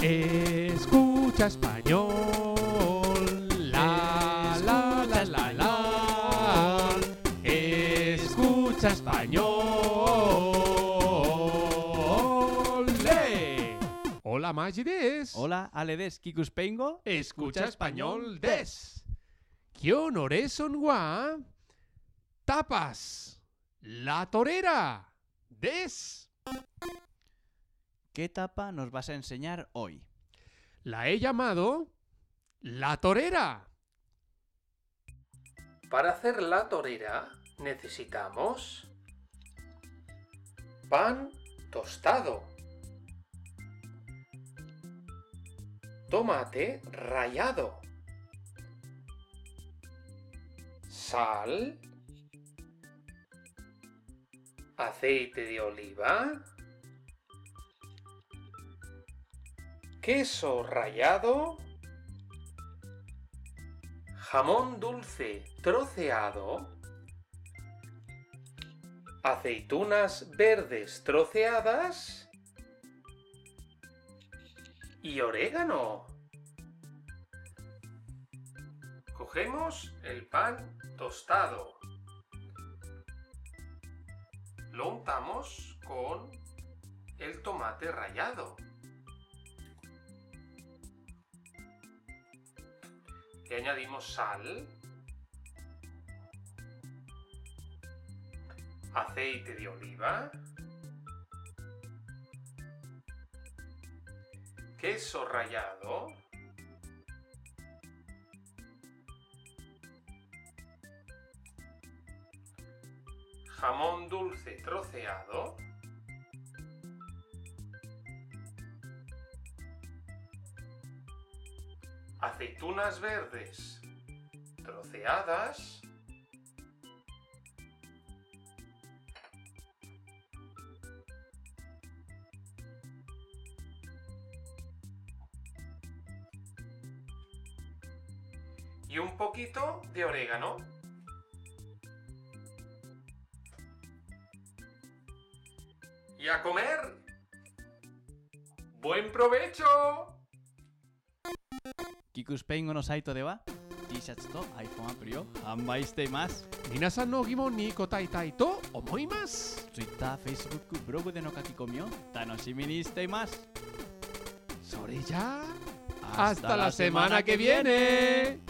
Escucha español. La, la, la, la, la. Escucha español. ¡Le! Hola, Magides. Hola, Aledes Kikuspengo. Escucha español des. ¿Qué son gua? Tapas. La torera. Des. ¿Qué tapa nos vas a enseñar hoy? La he llamado la torera. Para hacer la torera necesitamos pan tostado, tomate rallado, sal, aceite de oliva, queso rallado, jamón dulce troceado, aceitunas verdes troceadas y orégano. Cogemos el pan tostado. Lo untamos con el tomate rallado. Le añadimos sal, aceite de oliva, queso rallado, jamón dulce troceado, aceitunas verdes troceadas, y un poquito de orégano. Y a comer. ¡Buen provecho! キクスペイン語のサイトでは T シャツと iPhone アプリを販売しています。皆さんの疑問に答えたいと思います。 Twitter、Facebook、ブログでの書き込みを楽しみにしています。それじゃあ、hasta la semana que viene.